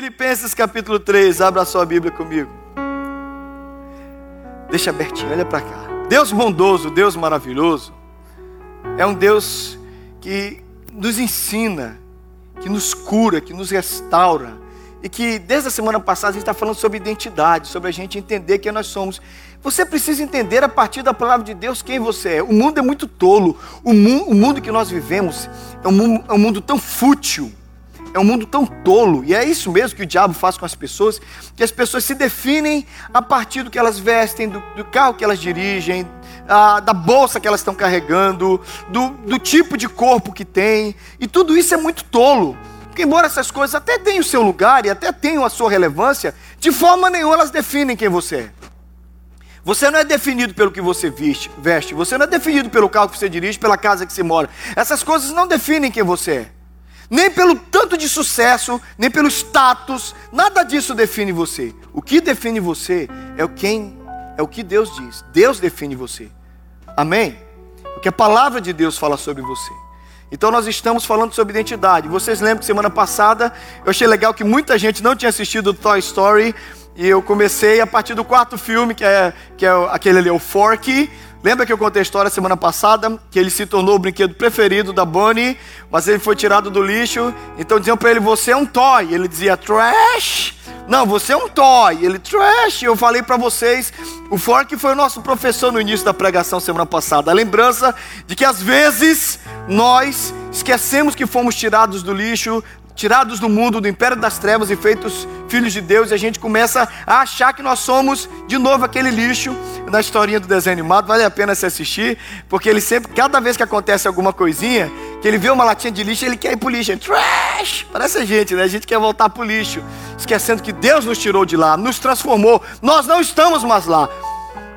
Filipenses capítulo 3, abra a sua Bíblia comigo. Deixa abertinho, olha para cá. Deus bondoso, Deus maravilhoso, é um Deus que nos ensina, que nos cura, que nos restaura. E que desde a semana passada a gente está falando sobre identidade, sobre a gente entender quem nós somos. Você precisa entender a partir da palavra de Deus quem você é. O mundo é muito tolo. O, mu o mundo que nós vivemos é um, é um mundo tão fútil é um mundo tão tolo, e é isso mesmo que o diabo faz com as pessoas, que as pessoas se definem a partir do que elas vestem, do, do carro que elas dirigem, a, da bolsa que elas estão carregando, do, do tipo de corpo que tem, e tudo isso é muito tolo. Porque embora essas coisas até tenham o seu lugar e até tenham a sua relevância, de forma nenhuma elas definem quem você é. Você não é definido pelo que você veste, você não é definido pelo carro que você dirige, pela casa que você mora. Essas coisas não definem quem você é nem pelo tanto de sucesso, nem pelo status, nada disso define você. O que define você é o quem é o que Deus diz. Deus define você. Amém? O que a palavra de Deus fala sobre você. Então nós estamos falando sobre identidade. Vocês lembram que semana passada eu achei legal que muita gente não tinha assistido Toy Story e eu comecei a partir do quarto filme, que é, que é aquele ali, o Forky. Lembra que eu contei a história semana passada? Que ele se tornou o brinquedo preferido da Bonnie, mas ele foi tirado do lixo. Então diziam para ele: Você é um toy. Ele dizia: Trash. Não, você é um toy. Ele: Trash. Eu falei para vocês: o Fork foi o nosso professor no início da pregação semana passada. A lembrança de que às vezes nós esquecemos que fomos tirados do lixo, tirados do mundo, do império das trevas e feitos filhos de Deus, e a gente começa a achar que nós somos de novo aquele lixo na historinha do desenho animado. Vale a pena se assistir, porque ele sempre, cada vez que acontece alguma coisinha, que ele vê uma latinha de lixo, ele quer ir pro lixo. Trash! Parece a gente, né? A gente quer voltar pro lixo, esquecendo que Deus nos tirou de lá, nos transformou. Nós não estamos mais lá.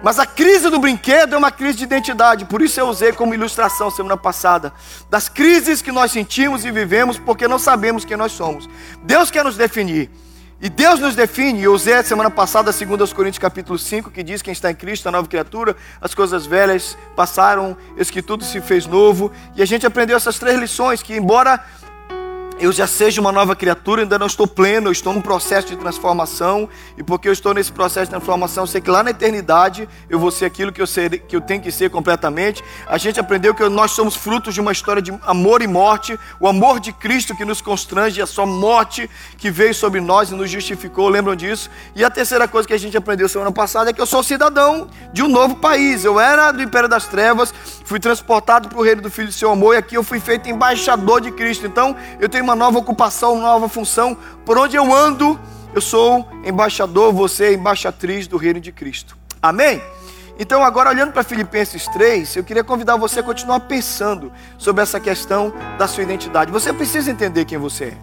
Mas a crise do brinquedo é uma crise de identidade, por isso eu usei como ilustração semana passada, das crises que nós sentimos e vivemos porque não sabemos quem nós somos. Deus quer nos definir. E Deus nos define, eu usei a semana passada, 2 Coríntios capítulo 5, que diz que quem está em Cristo, a nova criatura, as coisas velhas passaram, eis que tudo se fez novo. E a gente aprendeu essas três lições, que embora eu já seja uma nova criatura, ainda não estou pleno, eu estou num processo de transformação, e porque eu estou nesse processo de transformação, eu sei que lá na eternidade eu vou ser aquilo que eu, ser, que eu tenho que ser completamente. A gente aprendeu que nós somos frutos de uma história de amor e morte, o amor de Cristo que nos constrange, a sua morte que veio sobre nós e nos justificou, lembram disso? E a terceira coisa que a gente aprendeu semana passada é que eu sou cidadão de um novo país. Eu era do Império das Trevas, fui transportado para o reino do Filho do seu amor, e aqui eu fui feito embaixador de Cristo. Então eu tenho uma nova ocupação, uma nova função. Por onde eu ando, eu sou embaixador, você é embaixatriz do reino de Cristo. Amém? Então, agora olhando para Filipenses 3, eu queria convidar você a continuar pensando sobre essa questão da sua identidade. Você precisa entender quem você é.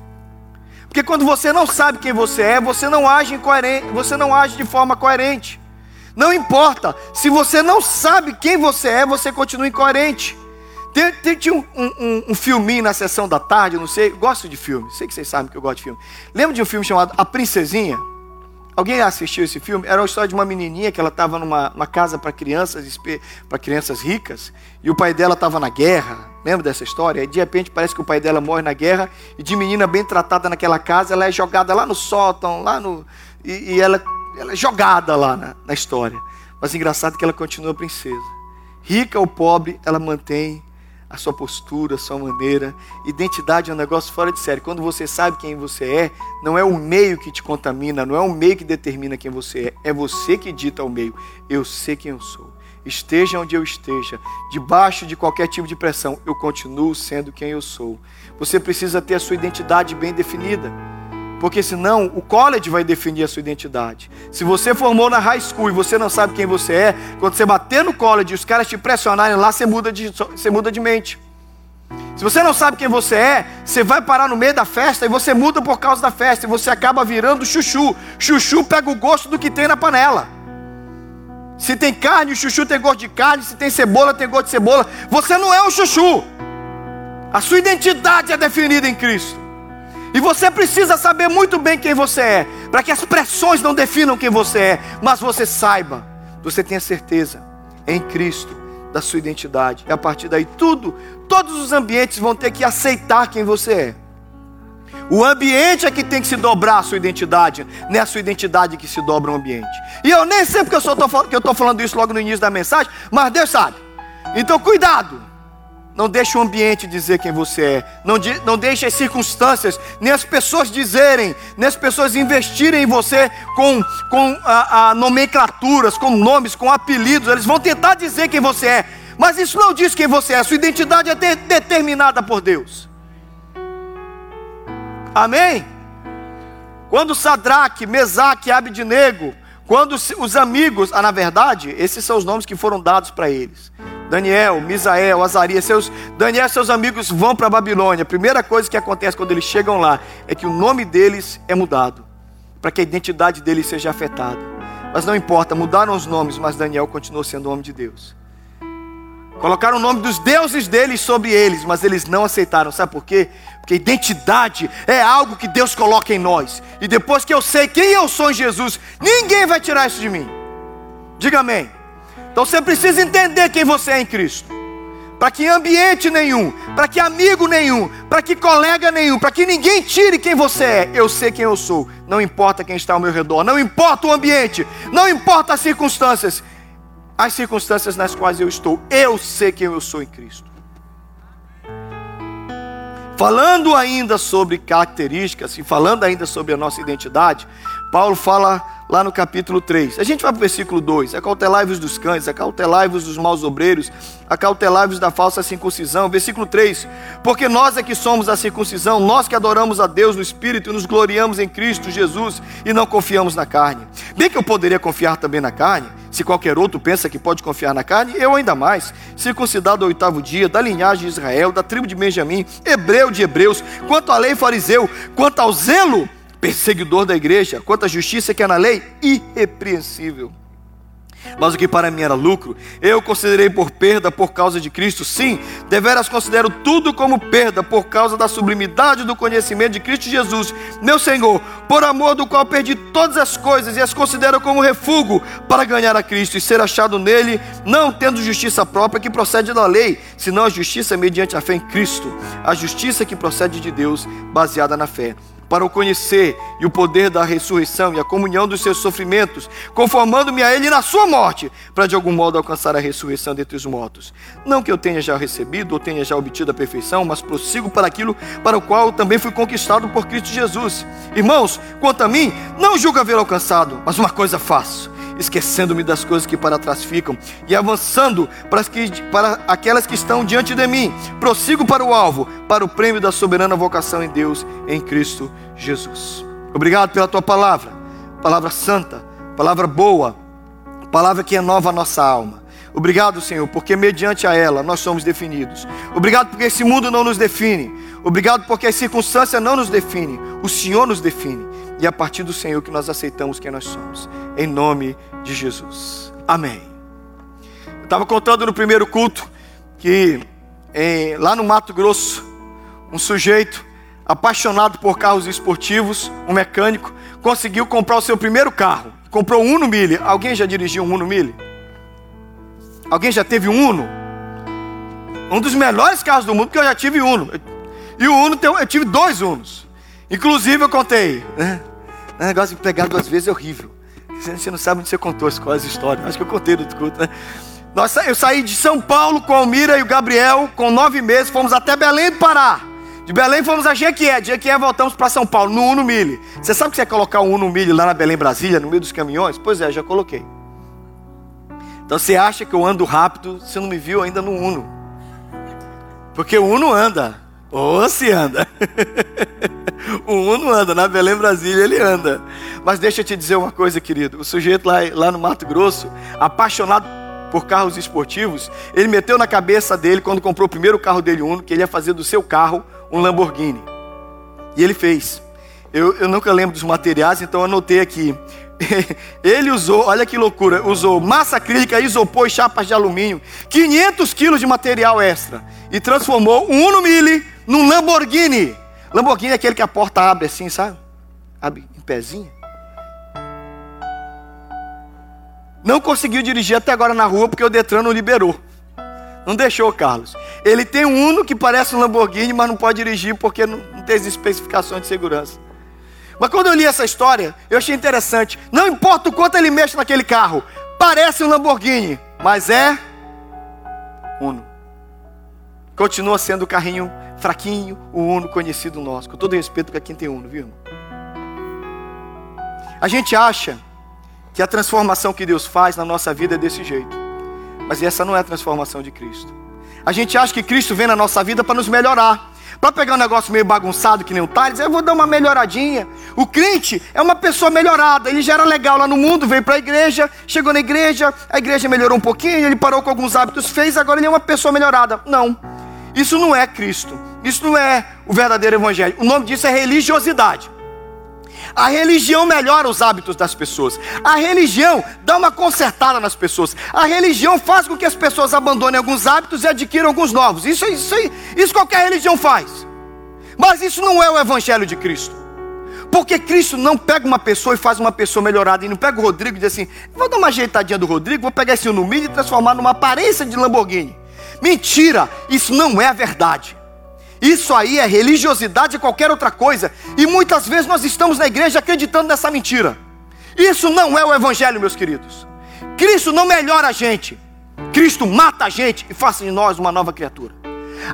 Porque quando você não sabe quem você é, você não age incoerente, você não age de forma coerente. Não importa, se você não sabe quem você é, você continua incoerente. Tinha um, um, um, filminho na sessão da tarde, não sei, gosto de filme, sei que vocês sabem que eu gosto de filme. Lembra de um filme chamado A Princesinha? Alguém assistiu esse filme? Era a história de uma menininha que ela estava numa, numa casa para crianças, para crianças ricas, e o pai dela estava na guerra. Lembra dessa história? E de repente parece que o pai dela morre na guerra, e de menina bem tratada naquela casa, ela é jogada lá no sótão, lá no. E, e ela, ela é jogada lá na, na história. Mas engraçado que ela continua princesa. Rica ou pobre, ela mantém a sua postura, a sua maneira. Identidade é um negócio fora de série. Quando você sabe quem você é, não é o meio que te contamina, não é o meio que determina quem você é, é você que dita o meio. Eu sei quem eu sou. Esteja onde eu esteja, debaixo de qualquer tipo de pressão, eu continuo sendo quem eu sou. Você precisa ter a sua identidade bem definida. Porque senão o college vai definir a sua identidade. Se você formou na high school e você não sabe quem você é, quando você bater no college e os caras te pressionarem lá, você muda de, você muda de mente. Se você não sabe quem você é, você vai parar no meio da festa e você muda por causa da festa e você acaba virando chuchu. Chuchu pega o gosto do que tem na panela. Se tem carne, o chuchu tem gosto de carne. Se tem cebola, tem gosto de cebola. Você não é o chuchu. A sua identidade é definida em Cristo. E você precisa saber muito bem quem você é, para que as pressões não definam quem você é, mas você saiba, você tenha certeza em Cristo da sua identidade. E a partir daí tudo, todos os ambientes vão ter que aceitar quem você é. O ambiente é que tem que se dobrar a sua identidade, não é a sua identidade que se dobra o ambiente. E eu nem sei porque eu estou falando isso logo no início da mensagem, mas Deus sabe. Então cuidado. Não deixe o ambiente dizer quem você é. Não, de, não deixe as circunstâncias, nem as pessoas dizerem, nem as pessoas investirem em você com, com a, a nomenclaturas, com nomes, com apelidos. Eles vão tentar dizer quem você é. Mas isso não diz quem você é. Sua identidade é de, determinada por Deus. Amém? Quando Sadraque, Mesaque Abidnego, quando os amigos, ah, na verdade, esses são os nomes que foram dados para eles. Daniel, Misael, Azarias, seus, Daniel seus amigos vão para a Babilônia. A primeira coisa que acontece quando eles chegam lá é que o nome deles é mudado, para que a identidade deles seja afetada. Mas não importa, mudaram os nomes, mas Daniel continuou sendo o homem de Deus. Colocaram o nome dos deuses deles sobre eles, mas eles não aceitaram. Sabe por quê? Porque identidade é algo que Deus coloca em nós. E depois que eu sei quem eu sou em Jesus, ninguém vai tirar isso de mim. Diga amém. Então você precisa entender quem você é em Cristo. Para que ambiente nenhum, para que amigo nenhum, para que colega nenhum, para que ninguém tire quem você é. Eu sei quem eu sou. Não importa quem está ao meu redor, não importa o ambiente, não importa as circunstâncias. As circunstâncias nas quais eu estou, eu sei quem eu sou em Cristo. Falando ainda sobre características e falando ainda sobre a nossa identidade, Paulo fala lá no capítulo 3. A gente vai para o versículo 2. Acautelai-vos dos cães, acautelai-vos dos maus obreiros, acautelai-vos da falsa circuncisão. Versículo 3. Porque nós é que somos a circuncisão, nós que adoramos a Deus no Espírito e nos gloriamos em Cristo Jesus e não confiamos na carne. Bem que eu poderia confiar também na carne, se qualquer outro pensa que pode confiar na carne, eu ainda mais. Circuncidado ao oitavo dia, da linhagem de Israel, da tribo de Benjamim, hebreu de hebreus, quanto à lei fariseu, quanto ao zelo perseguidor da igreja, quanto à justiça que é na lei, irrepreensível. Mas o que para mim era lucro, eu considerei por perda por causa de Cristo. Sim, deveras considero tudo como perda por causa da sublimidade do conhecimento de Cristo Jesus, meu Senhor, por amor do qual perdi todas as coisas e as considero como refúgio para ganhar a Cristo e ser achado nele, não tendo justiça própria que procede da lei, senão a justiça mediante a fé em Cristo, a justiça que procede de Deus, baseada na fé para o conhecer e o poder da ressurreição e a comunhão dos seus sofrimentos, conformando-me a Ele na sua morte, para de algum modo alcançar a ressurreição dentre os mortos. Não que eu tenha já recebido ou tenha já obtido a perfeição, mas prossigo para aquilo para o qual também fui conquistado por Cristo Jesus. Irmãos, quanto a mim, não julgo haver alcançado, mas uma coisa faço esquecendo-me das coisas que para trás ficam e avançando para, que, para aquelas que estão diante de mim. Prossigo para o alvo, para o prêmio da soberana vocação em Deus, em Cristo Jesus. Obrigado pela tua palavra, palavra santa, palavra boa, palavra que renova a nossa alma. Obrigado, Senhor, porque mediante a ela nós somos definidos. Obrigado porque esse mundo não nos define. Obrigado porque a circunstância não nos define. O Senhor nos define. E é a partir do Senhor que nós aceitamos quem nós somos. Em nome de Jesus. Amém. Eu estava contando no primeiro culto que em, lá no Mato Grosso, um sujeito apaixonado por carros esportivos, um mecânico, conseguiu comprar o seu primeiro carro. Comprou um Uno Mille. Alguém já dirigiu um Uno Mille? Alguém já teve um Uno? Um dos melhores carros do mundo, porque eu já tive Uno. E o Uno, eu tive dois Unos. Inclusive eu contei, né? O negócio de pegar duas vezes é horrível. Você não sabe onde você contou as coisas, histórias. Acho que eu contei no culto, né? Nossa, eu saí de São Paulo com a Almira e o Gabriel, com nove meses, fomos até Belém do Pará. De Belém fomos a Jequié, de Jequié voltamos para São Paulo, no Uno Mille. Você sabe que você ia colocar um Uno Mille lá na Belém, Brasília, no meio dos caminhões? Pois é, já coloquei. Então você acha que eu ando rápido, você não me viu ainda no Uno. Porque o Uno anda. Ou se anda. o Uno anda, na Belém, Brasília, ele anda. Mas deixa eu te dizer uma coisa, querido. O sujeito lá, lá no Mato Grosso, apaixonado por carros esportivos, ele meteu na cabeça dele, quando comprou o primeiro carro dele Uno, que ele ia fazer do seu carro um Lamborghini. E ele fez. Eu, eu nunca lembro dos materiais, então anotei aqui. Ele usou, olha que loucura, usou massa acrílica, isopor e chapas de alumínio, 500 quilos de material extra e transformou um Uno Mille num Lamborghini. Lamborghini é aquele que a porta abre assim, sabe? Abre em pezinho. Não conseguiu dirigir até agora na rua porque o Detran não liberou. Não deixou, Carlos. Ele tem um Uno que parece um Lamborghini, mas não pode dirigir porque não, não tem as especificações de segurança. Mas quando eu li essa história, eu achei interessante. Não importa o quanto ele mexe naquele carro, parece um Lamborghini, mas é Uno. Continua sendo o carrinho fraquinho, o Uno conhecido nosso. Com todo respeito para quem tem Uno, viu? A gente acha que a transformação que Deus faz na nossa vida é desse jeito. Mas essa não é a transformação de Cristo. A gente acha que Cristo vem na nossa vida para nos melhorar. Para pegar um negócio meio bagunçado que nem o Thales, eu vou dar uma melhoradinha. O crente é uma pessoa melhorada. Ele já era legal lá no mundo, veio para a igreja, chegou na igreja, a igreja melhorou um pouquinho, ele parou com alguns hábitos fez, agora ele é uma pessoa melhorada. Não. Isso não é Cristo. Isso não é o verdadeiro evangelho. O nome disso é religiosidade. A religião melhora os hábitos das pessoas. A religião dá uma consertada nas pessoas. A religião faz com que as pessoas abandonem alguns hábitos e adquiram alguns novos. Isso, isso, isso qualquer religião faz. Mas isso não é o evangelho de Cristo. Porque Cristo não pega uma pessoa e faz uma pessoa melhorada. E não pega o Rodrigo e diz assim: vou dar uma ajeitadinha do Rodrigo, vou pegar esse Unumid e transformar numa aparência de Lamborghini. Mentira! Isso não é a verdade. Isso aí é religiosidade e qualquer outra coisa. E muitas vezes nós estamos na igreja acreditando nessa mentira. Isso não é o Evangelho, meus queridos. Cristo não melhora a gente. Cristo mata a gente e faz de nós uma nova criatura.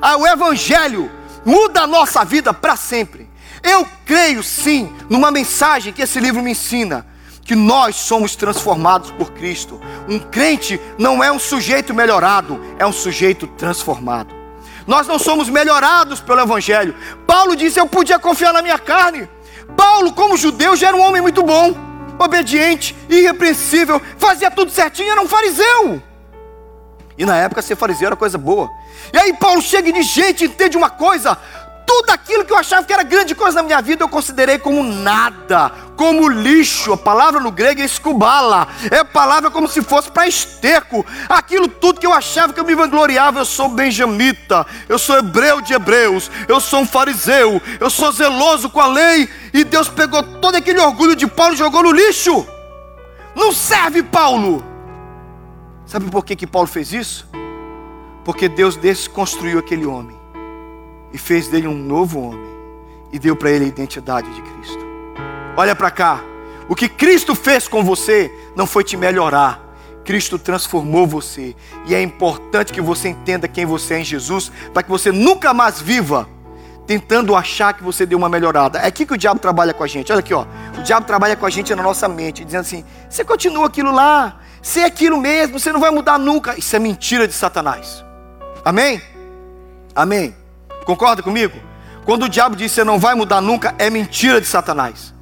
Ah, o Evangelho muda a nossa vida para sempre. Eu creio sim numa mensagem que esse livro me ensina que nós somos transformados por Cristo. Um crente não é um sujeito melhorado, é um sujeito transformado. Nós não somos melhorados pelo Evangelho. Paulo disse: Eu podia confiar na minha carne. Paulo, como judeu, já era um homem muito bom, obediente, irrepreensível, fazia tudo certinho, era um fariseu. E na época ser fariseu era coisa boa. E aí Paulo chega e diz: Gente, entende uma coisa? Tudo aquilo que eu achava que era grande coisa na minha vida, eu considerei como nada, como lixo. A palavra no grego é escubala, é a palavra como se fosse para esterco. Aquilo tudo que eu achava que eu me vangloriava, eu sou benjamita, eu sou hebreu de hebreus, eu sou um fariseu, eu sou zeloso com a lei. E Deus pegou todo aquele orgulho de Paulo e jogou no lixo. Não serve, Paulo. Sabe por que, que Paulo fez isso? Porque Deus desconstruiu aquele homem e fez dele um novo homem e deu para ele a identidade de Cristo. Olha para cá. O que Cristo fez com você não foi te melhorar. Cristo transformou você. E é importante que você entenda quem você é em Jesus, para que você nunca mais viva tentando achar que você deu uma melhorada. É aqui que o diabo trabalha com a gente. Olha aqui, ó. O diabo trabalha com a gente na nossa mente, dizendo assim: você continua aquilo lá, você é aquilo mesmo, você não vai mudar nunca. Isso é mentira de Satanás. Amém? Amém. Concorda comigo? Quando o diabo diz que você não vai mudar nunca, é mentira de Satanás.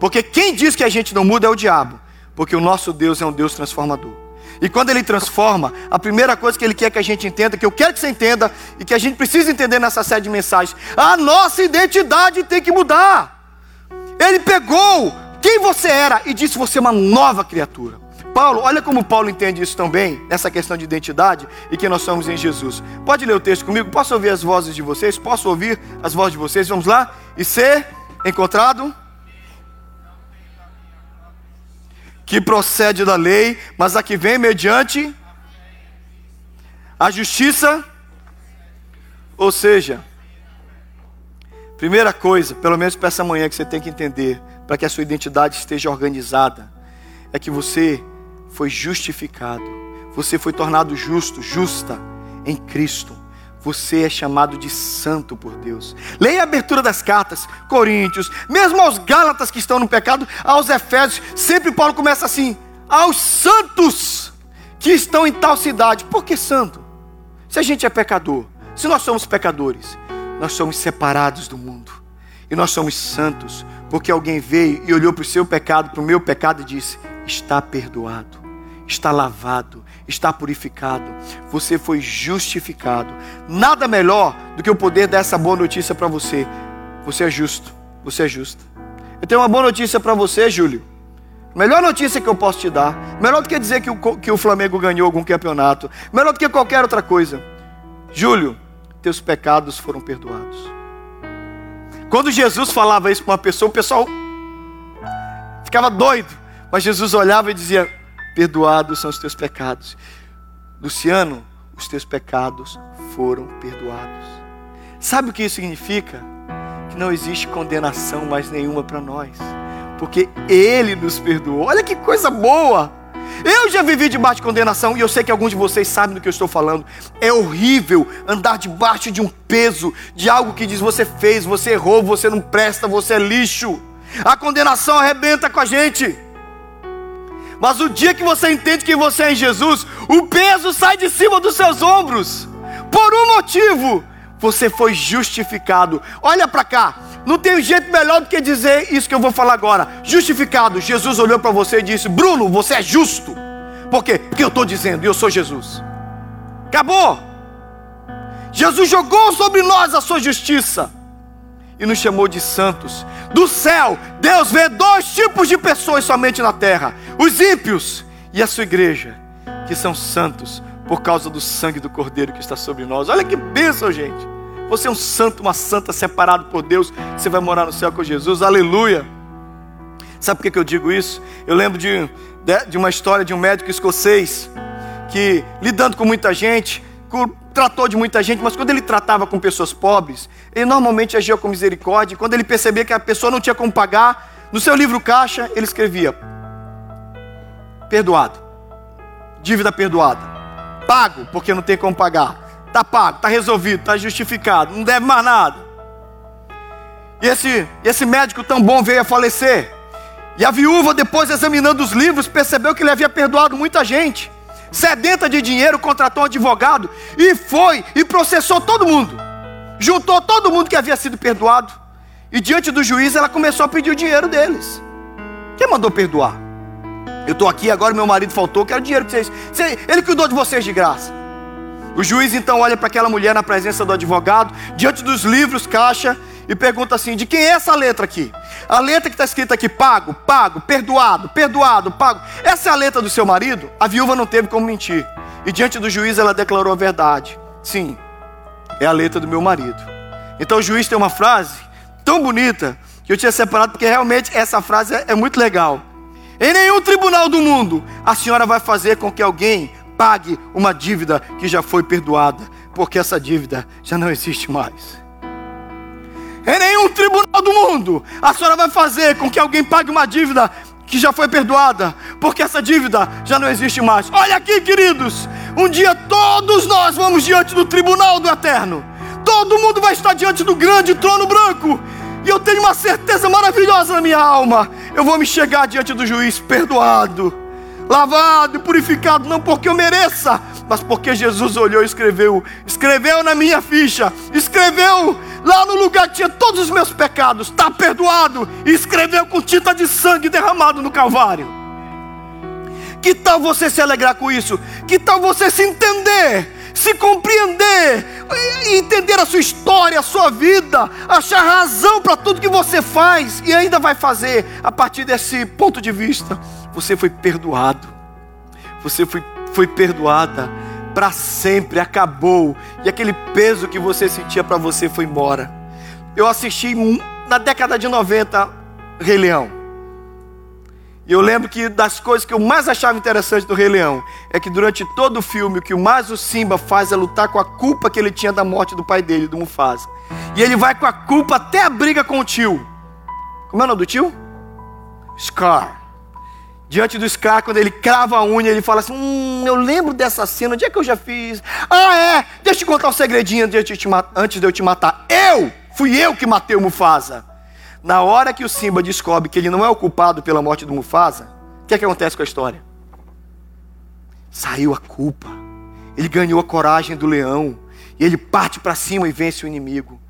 Porque quem diz que a gente não muda é o diabo. Porque o nosso Deus é um Deus transformador. E quando ele transforma, a primeira coisa que ele quer que a gente entenda, que eu quero que você entenda, e que a gente precisa entender nessa série de mensagens, a nossa identidade tem que mudar. Ele pegou quem você era e disse: você é uma nova criatura. Paulo, olha como Paulo entende isso também, nessa questão de identidade e que nós somos em Jesus. Pode ler o texto comigo? Posso ouvir as vozes de vocês? Posso ouvir as vozes de vocês? Vamos lá? E ser encontrado que procede da lei, mas a que vem mediante a justiça. Ou seja, primeira coisa, pelo menos para essa manhã que você tem que entender, para que a sua identidade esteja organizada, é que você foi justificado. Você foi tornado justo, justa em Cristo. Você é chamado de santo por Deus. Leia a abertura das cartas, Coríntios, mesmo aos Gálatas que estão no pecado, aos Efésios, sempre Paulo começa assim: aos santos que estão em tal cidade. Por que santo? Se a gente é pecador, se nós somos pecadores, nós somos separados do mundo. E nós somos santos, porque alguém veio e olhou para o seu pecado, para o meu pecado e disse: está perdoado está lavado, está purificado, você foi justificado. Nada melhor do que eu poder dar essa boa notícia para você. Você é justo, você é justa. Eu tenho uma boa notícia para você, Júlio. Melhor notícia que eu posso te dar. Melhor do que dizer que o, que o Flamengo ganhou algum campeonato. Melhor do que qualquer outra coisa. Júlio, teus pecados foram perdoados. Quando Jesus falava isso para uma pessoa, o pessoal ficava doido. Mas Jesus olhava e dizia: perdoados são os teus pecados. Luciano, os teus pecados foram perdoados. Sabe o que isso significa? Que não existe condenação mais nenhuma para nós, porque Ele nos perdoou. Olha que coisa boa! Eu já vivi debaixo de condenação e eu sei que alguns de vocês sabem do que eu estou falando. É horrível andar debaixo de um peso, de algo que diz você fez, você errou, você não presta, você é lixo. A condenação arrebenta com a gente. Mas o dia que você entende que você é em Jesus, o peso sai de cima dos seus ombros. Por um motivo, você foi justificado. Olha para cá. Não tem jeito melhor do que dizer isso que eu vou falar agora. Justificado. Jesus olhou para você e disse: Bruno, você é justo. Por quê? Porque eu estou dizendo, eu sou Jesus. Acabou. Jesus jogou sobre nós a sua justiça e nos chamou de santos. Do céu, Deus vê dois tipos de pessoas somente na terra: os ímpios e a sua igreja, que são santos por causa do sangue do Cordeiro que está sobre nós. Olha que bênção, gente. Você é um santo, uma santa separado por Deus. Você vai morar no céu com Jesus. Aleluia. Sabe por que eu digo isso? Eu lembro de, de uma história de um médico escocês que, lidando com muita gente, tratou de muita gente, mas quando ele tratava com pessoas pobres, ele normalmente agia com misericórdia. Quando ele percebia que a pessoa não tinha como pagar, no seu livro caixa, ele escrevia: perdoado, dívida perdoada, pago porque não tem como pagar, está pago, está resolvido, está justificado, não deve mais nada. E esse, esse médico tão bom veio a falecer. E a viúva, depois examinando os livros, percebeu que ele havia perdoado muita gente sedenta de dinheiro, contratou um advogado e foi e processou todo mundo. Juntou todo mundo que havia sido perdoado. E diante do juiz ela começou a pedir o dinheiro deles. Quem mandou perdoar? Eu estou aqui agora, meu marido faltou, quero dinheiro que vocês. Ele cuidou de vocês de graça. O juiz então olha para aquela mulher na presença do advogado, diante dos livros, caixa, e pergunta assim: de quem é essa letra aqui? A letra que está escrita aqui, pago, pago, perdoado, perdoado, pago. Essa é a letra do seu marido? A viúva não teve como mentir. E diante do juiz ela declarou a verdade. Sim, é a letra do meu marido. Então o juiz tem uma frase tão bonita que eu tinha separado porque realmente essa frase é, é muito legal. Em nenhum tribunal do mundo a senhora vai fazer com que alguém pague uma dívida que já foi perdoada, porque essa dívida já não existe mais. Em nenhum tribunal do mundo a senhora vai fazer com que alguém pague uma dívida que já foi perdoada, porque essa dívida já não existe mais. Olha aqui, queridos, um dia todos nós vamos diante do tribunal do eterno. Todo mundo vai estar diante do grande trono branco. E eu tenho uma certeza maravilhosa na minha alma. Eu vou me chegar diante do juiz perdoado, lavado e purificado, não porque eu mereça, mas porque Jesus olhou e escreveu, escreveu na minha ficha, escreveu lá no lugar que tinha todos os meus pecados, está perdoado, e escreveu com tinta de sangue derramado no Calvário. Que tal você se alegrar com isso? Que tal você se entender, se compreender, entender a sua história, a sua vida, achar razão para tudo que você faz e ainda vai fazer a partir desse ponto de vista? Você foi perdoado, você foi, foi perdoada para sempre, acabou. E aquele peso que você sentia para você foi embora. Eu assisti na década de 90 Rei Leão. E eu lembro que das coisas que eu mais achava interessante do Rei Leão é que durante todo o filme o que mais o Simba faz é lutar com a culpa que ele tinha da morte do pai dele, do Mufasa. E ele vai com a culpa até a briga com o tio. Como é o nome do tio? Scar diante do Scar, quando ele crava a unha, ele fala assim: Hum, eu lembro dessa cena, onde é que eu já fiz? Ah, é, deixa eu te contar um segredinho antes de, eu te matar. Eu, fui eu que matei o Mufasa. Na hora que o Simba descobre que ele não é o culpado pela morte do Mufasa, o que é que acontece com a história? Saiu a culpa, ele ganhou a coragem do leão, e ele parte para cima e vence o inimigo.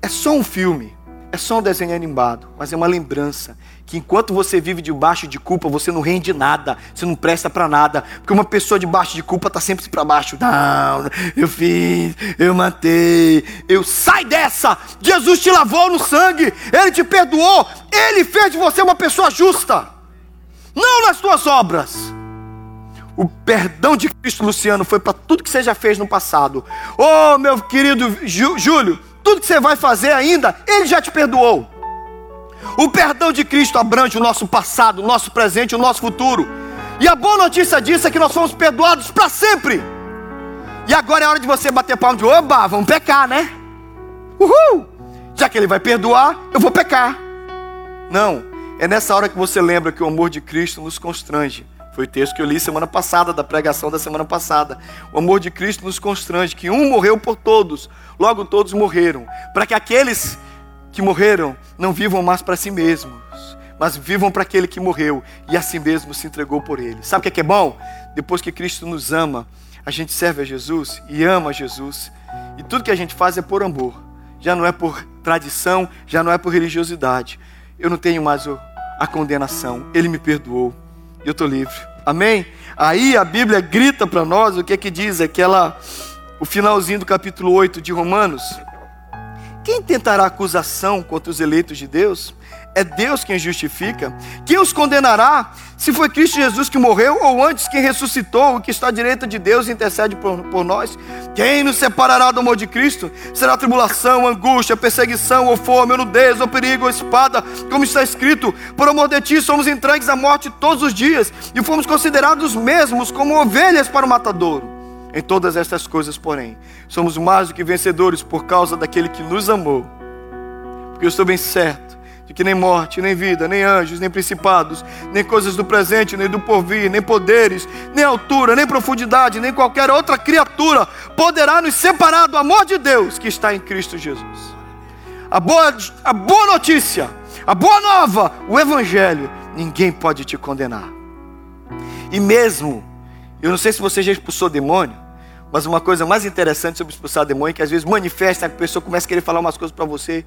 É só um filme, é só um desenho animado, mas é uma lembrança que enquanto você vive debaixo de culpa, você não rende nada, você não presta para nada, porque uma pessoa debaixo de culpa está sempre para baixo. Não, eu fiz, eu matei, eu sai dessa. Jesus te lavou no sangue, ele te perdoou, ele fez de você uma pessoa justa, não nas tuas obras. O perdão de Cristo, Luciano, foi para tudo que você já fez no passado. Oh, meu querido Júlio, tudo que você vai fazer ainda, Ele já te perdoou. O perdão de Cristo abrange o nosso passado, o nosso presente, o nosso futuro. E a boa notícia disso é que nós somos perdoados para sempre. E agora é hora de você bater palma de oba, vamos pecar, né? Uhul! Já que ele vai perdoar, eu vou pecar. Não, é nessa hora que você lembra que o amor de Cristo nos constrange. Foi o texto que eu li semana passada, da pregação da semana passada. O amor de Cristo nos constrange, que um morreu por todos, logo todos morreram, para que aqueles que morreram não vivam mais para si mesmos, mas vivam para aquele que morreu e a si mesmo se entregou por ele. Sabe o que é, que é bom? Depois que Cristo nos ama, a gente serve a Jesus e ama Jesus, e tudo que a gente faz é por amor, já não é por tradição, já não é por religiosidade. Eu não tenho mais a condenação, Ele me perdoou eu estou livre. Amém? Aí a Bíblia grita para nós o que é que diz aquela o finalzinho do capítulo 8 de Romanos. Quem tentará acusação contra os eleitos de Deus? É Deus quem justifica. Quem os condenará? Se foi Cristo Jesus que morreu, ou antes quem ressuscitou, o que está à direita de Deus e intercede por, por nós? Quem nos separará do amor de Cristo? Será tribulação, angústia, perseguição, ou fome, ou nudez, ou perigo, ou espada, como está escrito: Por amor de ti somos entregues à morte todos os dias, e fomos considerados mesmos como ovelhas para o matadouro. Em todas estas coisas, porém, somos mais do que vencedores por causa daquele que nos amou. Porque eu estou bem certo de que nem morte, nem vida, nem anjos, nem principados, nem coisas do presente, nem do porvir, nem poderes, nem altura, nem profundidade, nem qualquer outra criatura poderá nos separar do amor de Deus que está em Cristo Jesus. A boa, a boa notícia, a boa nova, o Evangelho, ninguém pode te condenar. E mesmo, eu não sei se você já expulsou demônio, mas uma coisa mais interessante sobre expulsar demônio, que às vezes manifesta, a pessoa começa a querer falar umas coisas para você.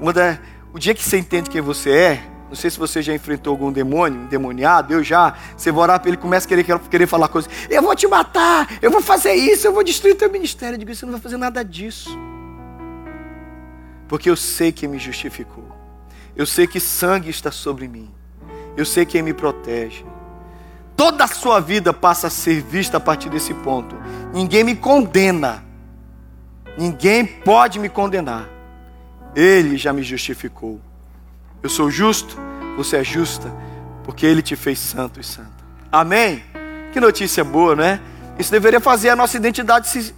Uma da, o dia que você entende quem você é, não sei se você já enfrentou algum demônio, um demoniado, eu já. Você vai orar para ele começa a querer, querer falar coisas. Eu vou te matar, eu vou fazer isso, eu vou destruir teu ministério. Eu digo, você não vai fazer nada disso. Porque eu sei quem me justificou. Eu sei que sangue está sobre mim. Eu sei quem me protege toda a sua vida passa a ser vista a partir desse ponto. Ninguém me condena. Ninguém pode me condenar. Ele já me justificou. Eu sou justo, você é justa, porque ele te fez santo e santa. Amém? Que notícia boa, né? Isso deveria fazer a nossa identidade se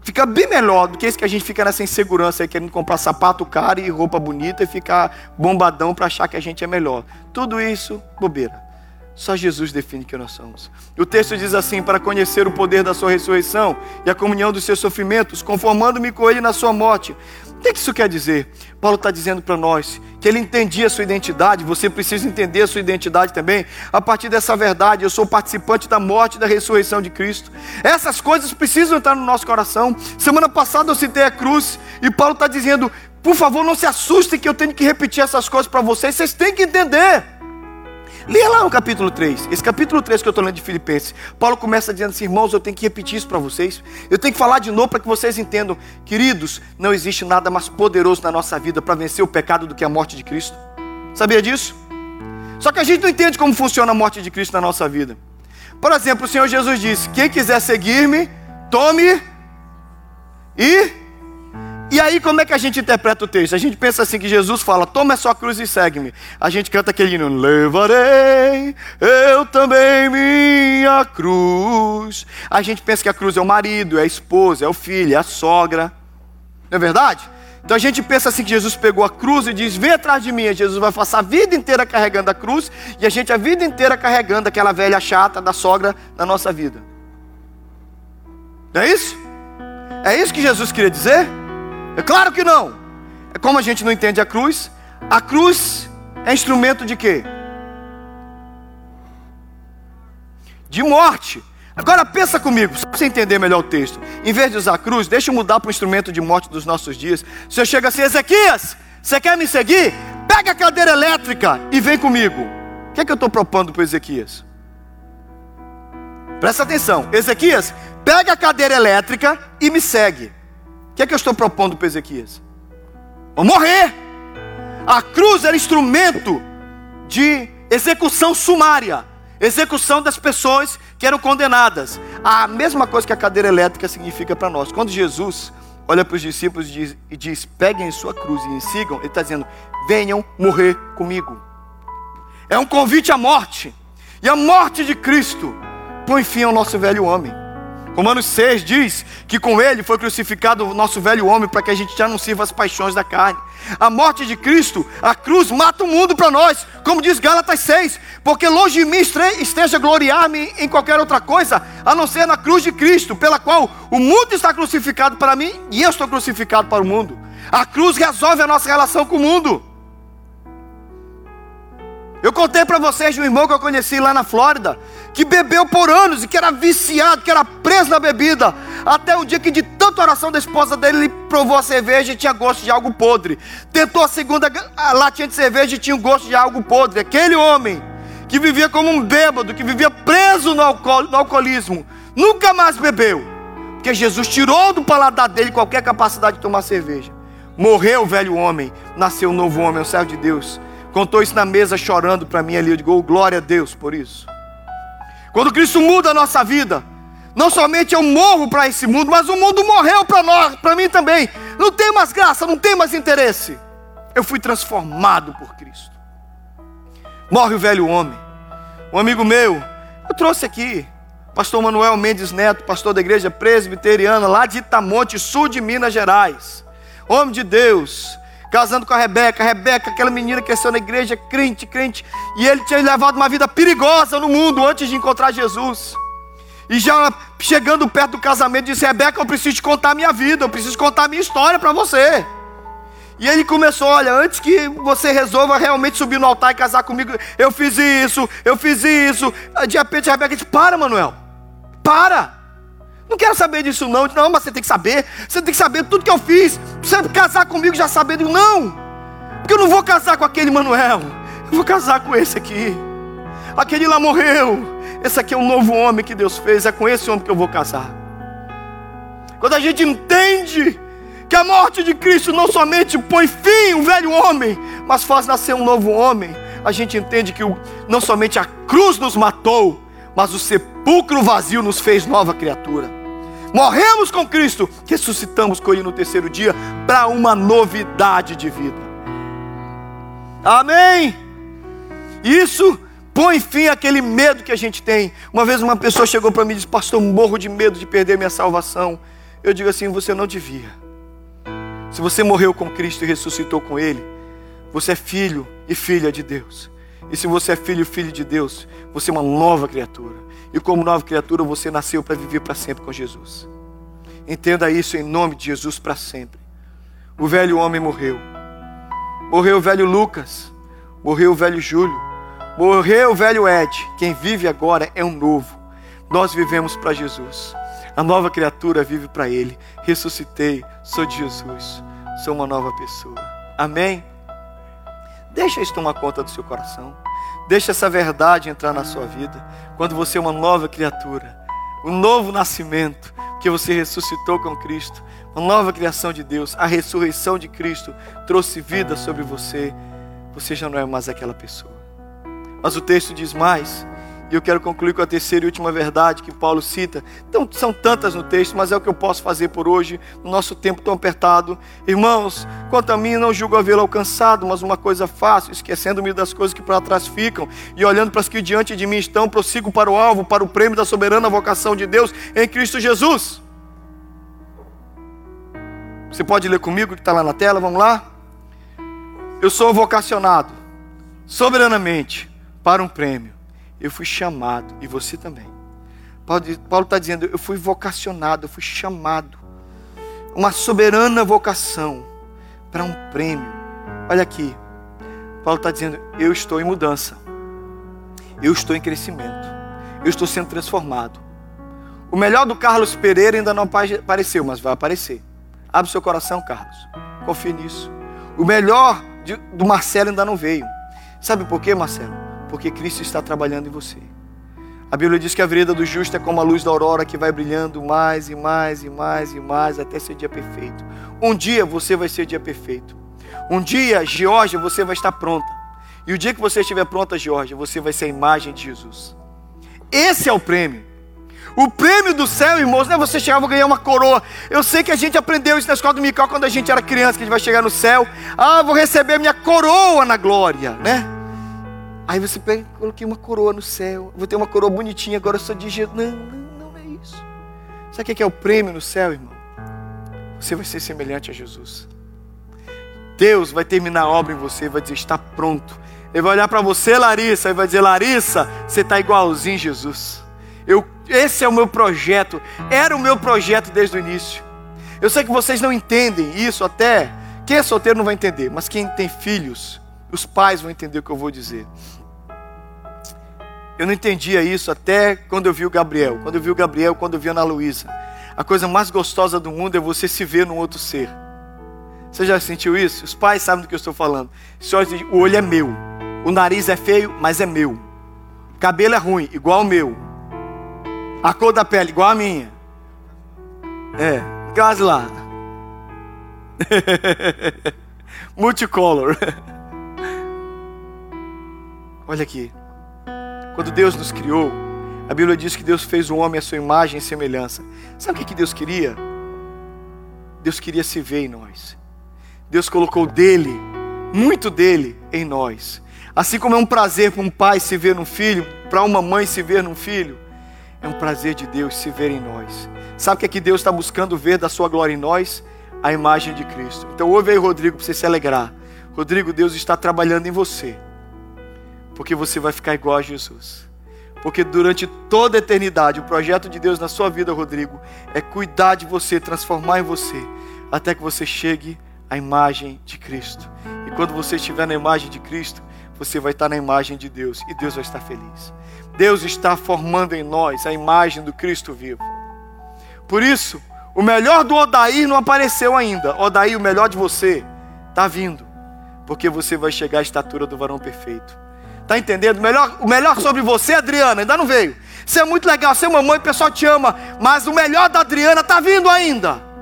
ficar bem melhor do que isso que a gente fica nessa insegurança aí, querendo comprar sapato caro e roupa bonita e ficar bombadão para achar que a gente é melhor. Tudo isso, bobeira. Só Jesus define quem nós somos. O texto diz assim: para conhecer o poder da sua ressurreição e a comunhão dos seus sofrimentos, conformando-me com ele na sua morte. O que isso quer dizer? Paulo está dizendo para nós que ele entendia a sua identidade, você precisa entender a sua identidade também. A partir dessa verdade, eu sou participante da morte e da ressurreição de Cristo. Essas coisas precisam estar no nosso coração. Semana passada eu citei a cruz e Paulo está dizendo: por favor, não se assustem que eu tenho que repetir essas coisas para vocês, vocês têm que entender. Leia lá no capítulo 3. Esse capítulo 3 que eu estou lendo de Filipenses. Paulo começa dizendo assim: irmãos, eu tenho que repetir isso para vocês. Eu tenho que falar de novo para que vocês entendam. Queridos, não existe nada mais poderoso na nossa vida para vencer o pecado do que a morte de Cristo. Sabia disso? Só que a gente não entende como funciona a morte de Cristo na nossa vida. Por exemplo, o Senhor Jesus disse: Quem quiser seguir-me, tome e e aí, como é que a gente interpreta o texto? A gente pensa assim que Jesus fala, toma a sua cruz e segue-me. A gente canta aquele hino, levarei eu também minha cruz. A gente pensa que a cruz é o marido, é a esposa, é o filho, é a sogra. Não é verdade? Então a gente pensa assim que Jesus pegou a cruz e diz, vem atrás de mim. E Jesus vai passar a vida inteira carregando a cruz e a gente a vida inteira carregando aquela velha chata da sogra na nossa vida. Não é isso? É isso que Jesus queria dizer? É claro que não. É como a gente não entende a cruz. A cruz é instrumento de quê? De morte. Agora pensa comigo, só para você entender melhor o texto. Em vez de usar a cruz, deixa eu mudar para o instrumento de morte dos nossos dias. Se eu chego assim, Ezequias, você quer me seguir? Pega a cadeira elétrica e vem comigo. O que é que eu estou propondo para Ezequias? Presta atenção, Ezequias, pega a cadeira elétrica e me segue. O que é que eu estou propondo para Ezequias? Vou morrer. A cruz era instrumento de execução sumária, execução das pessoas que eram condenadas. A mesma coisa que a cadeira elétrica significa para nós. Quando Jesus olha para os discípulos e diz, e diz: peguem sua cruz e sigam, ele está dizendo: venham morrer comigo. É um convite à morte. E a morte de Cristo põe fim ao nosso velho homem. Romanos 6 diz que com ele foi crucificado o nosso velho homem para que a gente já não sirva as paixões da carne. A morte de Cristo, a cruz mata o mundo para nós, como diz Gálatas 6, porque longe de mim esteja gloriar-me em qualquer outra coisa, a não ser na cruz de Cristo, pela qual o mundo está crucificado para mim e eu estou crucificado para o mundo. A cruz resolve a nossa relação com o mundo. Eu contei para vocês de um irmão que eu conheci lá na Flórida, que bebeu por anos e que era viciado, que era preso na bebida, até o dia que de tanta oração da esposa dele, ele provou a cerveja e tinha gosto de algo podre. Tentou a segunda a latinha de cerveja e tinha um gosto de algo podre. Aquele homem que vivia como um bêbado, que vivia preso no, alcool, no alcoolismo, nunca mais bebeu, porque Jesus tirou do paladar dele qualquer capacidade de tomar cerveja. Morreu o velho homem, nasceu um novo homem, um servo de Deus contou isso na mesa chorando para mim ali. Eu digo, oh, glória a Deus por isso. Quando Cristo muda a nossa vida, não somente eu morro para esse mundo, mas o mundo morreu para nós, para mim também. Não tem mais graça, não tem mais interesse. Eu fui transformado por Cristo. Morre o velho homem. Um amigo meu, eu trouxe aqui, pastor Manuel Mendes Neto, pastor da igreja presbiteriana lá de Itamonte, sul de Minas Gerais. Homem de Deus, casando com a Rebeca. A Rebeca, aquela menina que cresceu na igreja, crente, crente. E ele tinha levado uma vida perigosa no mundo antes de encontrar Jesus. E já chegando perto do casamento, disse: Rebeca, eu preciso te contar a minha vida, eu preciso contar a minha história para você. E ele começou: Olha, antes que você resolva realmente subir no altar e casar comigo, eu fiz isso, eu fiz isso. De repente a Rebeca disse: Para, Manuel, para. Não quero saber disso, não. Não, mas você tem que saber. Você tem que saber tudo que eu fiz. Você casar comigo já sabendo. Não, porque eu não vou casar com aquele Manuel. Eu vou casar com esse aqui. Aquele lá morreu. Esse aqui é um novo homem que Deus fez. É com esse homem que eu vou casar. Quando a gente entende que a morte de Cristo não somente põe fim um velho homem, mas faz nascer um novo homem, a gente entende que não somente a cruz nos matou, mas o sepulcro vazio nos fez nova criatura. Morremos com Cristo, ressuscitamos com Ele no terceiro dia para uma novidade de vida. Amém? Isso põe fim àquele medo que a gente tem. Uma vez uma pessoa chegou para mim e disse: Pastor, morro de medo de perder minha salvação. Eu digo assim: Você não devia. Se você morreu com Cristo e ressuscitou com Ele, você é filho e filha de Deus. E se você é filho e filho de Deus, você é uma nova criatura. E como nova criatura, você nasceu para viver para sempre com Jesus. Entenda isso em nome de Jesus para sempre. O velho homem morreu. Morreu o velho Lucas. Morreu o velho Júlio. Morreu o velho Ed. Quem vive agora é um novo. Nós vivemos para Jesus. A nova criatura vive para Ele. Ressuscitei, sou de Jesus. Sou uma nova pessoa. Amém? Deixa isso tomar conta do seu coração. Deixa essa verdade entrar na sua vida. Quando você é uma nova criatura, um novo nascimento, que você ressuscitou com Cristo, uma nova criação de Deus, a ressurreição de Cristo trouxe vida sobre você. Você já não é mais aquela pessoa. Mas o texto diz mais. E eu quero concluir com a terceira e última verdade que Paulo cita. Então, são tantas no texto, mas é o que eu posso fazer por hoje, no nosso tempo tão apertado. Irmãos, quanto a mim, não julgo havê-lo alcançado, mas uma coisa fácil, esquecendo-me das coisas que para trás ficam e olhando para as que diante de mim estão, prossigo para o alvo, para o prêmio da soberana vocação de Deus em Cristo Jesus. Você pode ler comigo que está lá na tela, vamos lá? Eu sou vocacionado soberanamente para um prêmio eu fui chamado, e você também. Paulo está dizendo, eu fui vocacionado, eu fui chamado. Uma soberana vocação para um prêmio. Olha aqui, Paulo está dizendo, eu estou em mudança. Eu estou em crescimento. Eu estou sendo transformado. O melhor do Carlos Pereira ainda não apareceu, mas vai aparecer. Abre seu coração, Carlos. Confie nisso. O melhor do Marcelo ainda não veio. Sabe por quê, Marcelo? Porque Cristo está trabalhando em você. A Bíblia diz que a vereda do justo é como a luz da aurora que vai brilhando mais e mais e mais e mais até ser dia perfeito. Um dia você vai ser dia perfeito. Um dia, Georgia, você vai estar pronta. E o dia que você estiver pronta, Georgia, você vai ser a imagem de Jesus. Esse é o prêmio. O prêmio do céu, irmãos, não é você chegar e ganhar uma coroa. Eu sei que a gente aprendeu isso na escola do Mical quando a gente era criança, que a gente vai chegar no céu. Ah, vou receber minha coroa na glória, né? Aí você pega, coloquei uma coroa no céu, vou ter uma coroa bonitinha, agora eu de Jesus. Não, não, não é isso. Sabe o que é o prêmio no céu, irmão? Você vai ser semelhante a Jesus. Deus vai terminar a obra em você, vai dizer: está pronto. Ele vai olhar para você, Larissa, e vai dizer: Larissa, você está igualzinho Jesus. Eu, esse é o meu projeto, era o meu projeto desde o início. Eu sei que vocês não entendem isso até. Quem é solteiro não vai entender, mas quem tem filhos, os pais vão entender o que eu vou dizer. Eu não entendia isso até quando eu vi o Gabriel. Quando eu vi o Gabriel, quando eu vi a Ana Luísa. A coisa mais gostosa do mundo é você se ver num outro ser. Você já sentiu isso? Os pais sabem do que eu estou falando. O olho é meu. O nariz é feio, mas é meu. O cabelo é ruim, igual o meu. A cor da pele, igual a minha. É, quase lá. Multicolor. Olha aqui. Quando Deus nos criou, a Bíblia diz que Deus fez o homem à sua imagem e semelhança. Sabe o que Deus queria? Deus queria se ver em nós. Deus colocou dele, muito dele, em nós. Assim como é um prazer para um pai se ver num filho, para uma mãe se ver num filho, é um prazer de Deus se ver em nós. Sabe o que é que Deus está buscando ver da sua glória em nós? A imagem de Cristo. Então ouve aí, Rodrigo, para você se alegrar. Rodrigo, Deus está trabalhando em você. Porque você vai ficar igual a Jesus. Porque durante toda a eternidade, o projeto de Deus na sua vida, Rodrigo, é cuidar de você, transformar em você, até que você chegue a imagem de Cristo. E quando você estiver na imagem de Cristo, você vai estar na imagem de Deus e Deus vai estar feliz. Deus está formando em nós a imagem do Cristo vivo. Por isso, o melhor do Odair não apareceu ainda. Odair, o melhor de você está vindo, porque você vai chegar à estatura do varão perfeito. Está entendendo? O melhor, o melhor sobre você, Adriana, ainda não veio. Você é muito legal, você é mamãe, o pessoal te ama, mas o melhor da Adriana está vindo ainda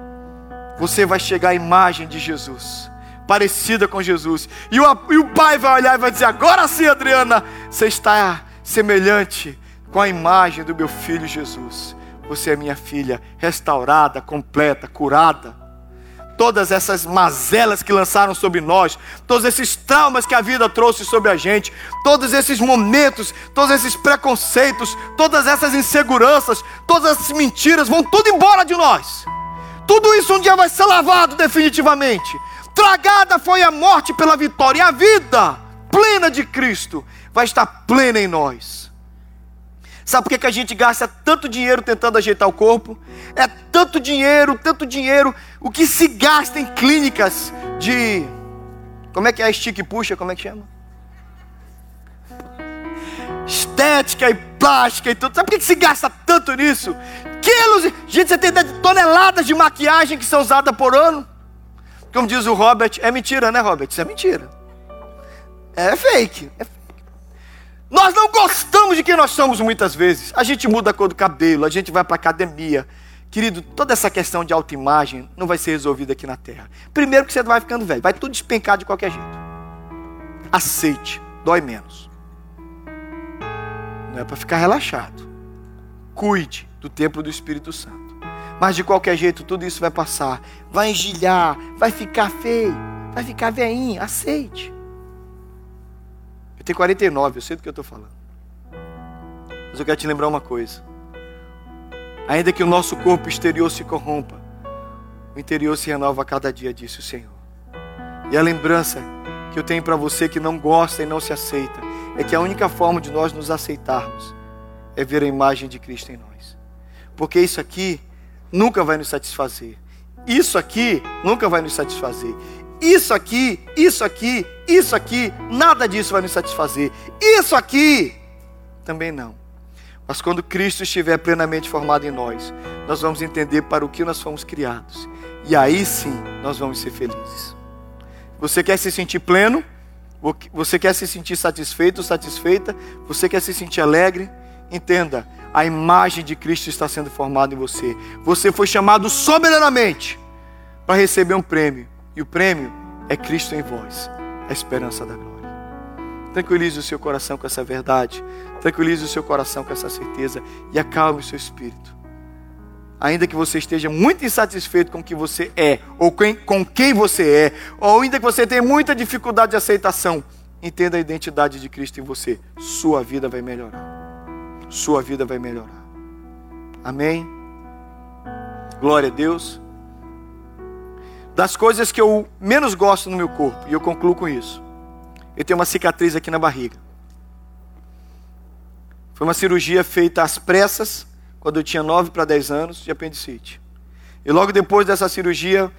você vai chegar à imagem de Jesus, parecida com Jesus. E o, e o pai vai olhar e vai dizer: Agora sim, Adriana, você está semelhante com a imagem do meu filho Jesus. Você é minha filha, restaurada, completa, curada. Todas essas mazelas que lançaram sobre nós, todos esses traumas que a vida trouxe sobre a gente, todos esses momentos, todos esses preconceitos, todas essas inseguranças, todas essas mentiras vão tudo embora de nós. Tudo isso um dia vai ser lavado definitivamente. Tragada foi a morte pela vitória, e a vida plena de Cristo vai estar plena em nós. Sabe por que, que a gente gasta tanto dinheiro tentando ajeitar o corpo? É tanto dinheiro, tanto dinheiro, o que se gasta em clínicas de. Como é que é? Estica e puxa, como é que chama? Estética e plástica e tudo. Sabe por que, que se gasta tanto nisso? quilos. Gente, você tem toneladas de maquiagem que são usadas por ano. Como diz o Robert, é mentira, né, Robert? Isso é mentira. É fake. É fake. Nós não gostamos de quem nós somos muitas vezes. A gente muda a cor do cabelo, a gente vai para academia. Querido, toda essa questão de autoimagem não vai ser resolvida aqui na Terra. Primeiro que você vai ficando velho, vai tudo despencar de qualquer jeito. Aceite, dói menos. Não é para ficar relaxado. Cuide do templo do Espírito Santo. Mas de qualquer jeito, tudo isso vai passar. Vai engilhar, vai ficar feio, vai ficar veinho. Aceite. Eu tenho 49, eu sei do que eu estou falando. Mas eu quero te lembrar uma coisa. Ainda que o nosso corpo exterior se corrompa, o interior se renova a cada dia, disse o Senhor. E a lembrança que eu tenho para você que não gosta e não se aceita é que a única forma de nós nos aceitarmos é ver a imagem de Cristo em nós porque isso aqui nunca vai nos satisfazer. Isso aqui nunca vai nos satisfazer. Isso aqui, isso aqui, isso aqui, nada disso vai nos satisfazer. Isso aqui também não. Mas quando Cristo estiver plenamente formado em nós, nós vamos entender para o que nós fomos criados. E aí sim nós vamos ser felizes. Você quer se sentir pleno? Você quer se sentir satisfeito, satisfeita? Você quer se sentir alegre? Entenda, a imagem de Cristo está sendo formada em você. Você foi chamado soberanamente para receber um prêmio. E o prêmio é Cristo em vós, a esperança da glória. Tranquilize o seu coração com essa verdade. Tranquilize o seu coração com essa certeza. E acalme o seu espírito. Ainda que você esteja muito insatisfeito com o que você é, ou com quem você é, ou ainda que você tenha muita dificuldade de aceitação, entenda a identidade de Cristo em você. Sua vida vai melhorar sua vida vai melhorar. Amém? Glória a Deus. Das coisas que eu menos gosto no meu corpo, e eu concluo com isso. Eu tenho uma cicatriz aqui na barriga. Foi uma cirurgia feita às pressas, quando eu tinha 9 para 10 anos, de apendicite. E logo depois dessa cirurgia,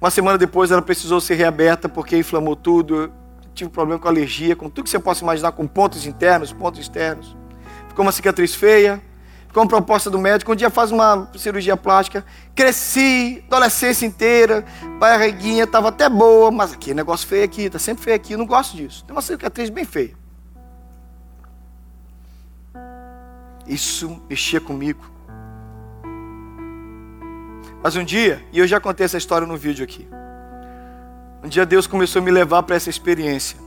uma semana depois, ela precisou ser reaberta porque inflamou tudo. Eu tive problema com alergia, com tudo que você possa imaginar, com pontos internos, pontos externos. Ficou uma cicatriz feia, uma proposta do médico. Um dia faz uma cirurgia plástica. Cresci, adolescência inteira, barriguinha estava até boa, mas aqui, negócio feio aqui, está sempre feio aqui. Eu não gosto disso. Tem uma cicatriz bem feia. Isso mexia comigo. Mas um dia, e eu já contei essa história no vídeo aqui. Um dia Deus começou a me levar para essa experiência.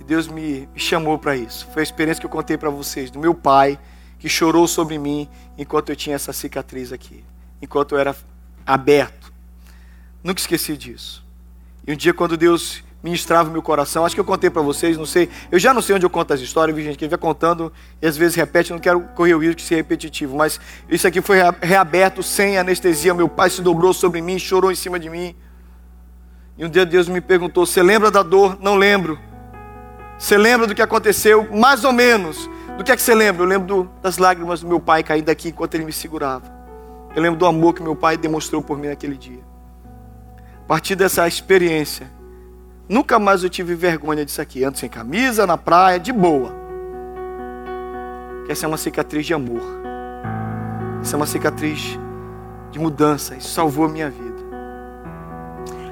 E Deus me chamou para isso. Foi a experiência que eu contei para vocês, do meu pai, que chorou sobre mim enquanto eu tinha essa cicatriz aqui. Enquanto eu era aberto. Nunca esqueci disso. E um dia, quando Deus ministrava o meu coração. Acho que eu contei para vocês, não sei. Eu já não sei onde eu conto as histórias, vi gente que vai contando e às vezes repete, não quero correr o risco de ser repetitivo, mas isso aqui foi reaberto sem anestesia. Meu pai se dobrou sobre mim, chorou em cima de mim. E um dia Deus me perguntou: Você lembra da dor? Não lembro. Você lembra do que aconteceu? Mais ou menos. Do que é que você lembra? Eu lembro do, das lágrimas do meu pai caindo aqui enquanto ele me segurava. Eu lembro do amor que meu pai demonstrou por mim naquele dia. A partir dessa experiência, Nunca mais eu tive vergonha disso aqui. Ando sem camisa, na praia, de boa. Essa é uma cicatriz de amor. Essa é uma cicatriz de mudança. Isso salvou a minha vida.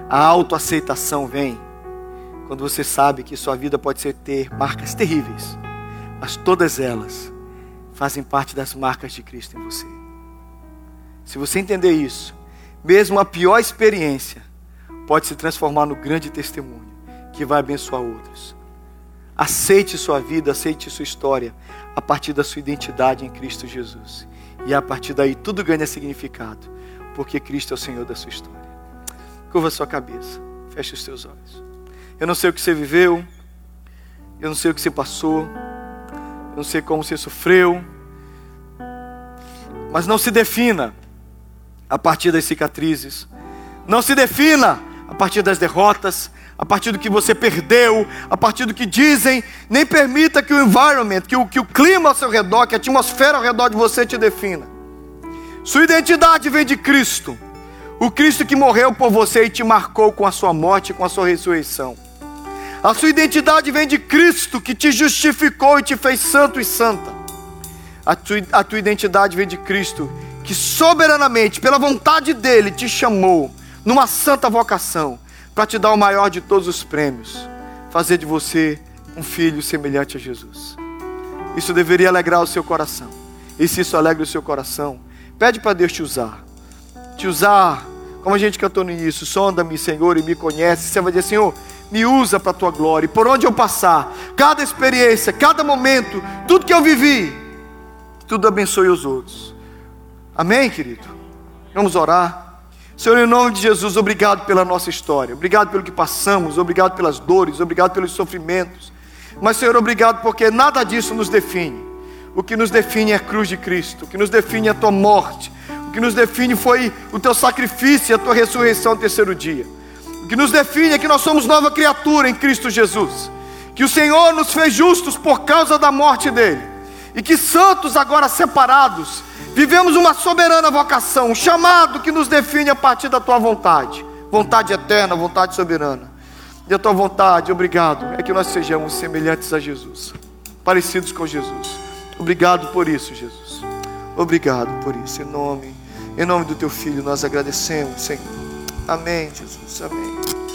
A autoaceitação vem quando você sabe que sua vida pode ser ter marcas terríveis, mas todas elas fazem parte das marcas de Cristo em você. Se você entender isso, mesmo a pior experiência pode se transformar no grande testemunho que vai abençoar outros. Aceite sua vida, aceite sua história a partir da sua identidade em Cristo Jesus. E a partir daí tudo ganha significado, porque Cristo é o Senhor da sua história. Curva sua cabeça, feche os seus olhos. Eu não sei o que você viveu, eu não sei o que você passou, não sei como você sofreu, mas não se defina a partir das cicatrizes, não se defina a partir das derrotas, a partir do que você perdeu, a partir do que dizem, nem permita que o environment, que o, que o clima ao seu redor, que a atmosfera ao redor de você te defina. Sua identidade vem de Cristo, o Cristo que morreu por você e te marcou com a sua morte e com a sua ressurreição. A sua identidade vem de Cristo que te justificou e te fez santo e santa. A tua, a tua identidade vem de Cristo que soberanamente, pela vontade dele, te chamou numa santa vocação para te dar o maior de todos os prêmios, fazer de você um filho semelhante a Jesus. Isso deveria alegrar o seu coração. E se isso alegra o seu coração, pede para Deus te usar. Te usar, como a gente cantou no início, sonda-me, Senhor, e me conhece. Você vai dizer, Senhor, me usa para a tua glória. E por onde eu passar, cada experiência, cada momento, tudo que eu vivi, tudo abençoe os outros. Amém, querido? Vamos orar. Senhor, em nome de Jesus, obrigado pela nossa história, obrigado pelo que passamos, obrigado pelas dores, obrigado pelos sofrimentos. Mas, Senhor, obrigado porque nada disso nos define. O que nos define é a cruz de Cristo, o que nos define é a tua morte, o que nos define foi o teu sacrifício e a tua ressurreição no terceiro dia. O que nos define é que nós somos nova criatura em Cristo Jesus, que o Senhor nos fez justos por causa da morte dele, e que santos agora separados Vivemos uma soberana vocação, um chamado que nos define a partir da tua vontade, vontade eterna, vontade soberana. E a tua vontade, obrigado, é que nós sejamos semelhantes a Jesus, parecidos com Jesus. Obrigado por isso, Jesus. Obrigado por isso. Em nome, em nome do teu filho nós agradecemos, Senhor. Amém, Jesus. Amém.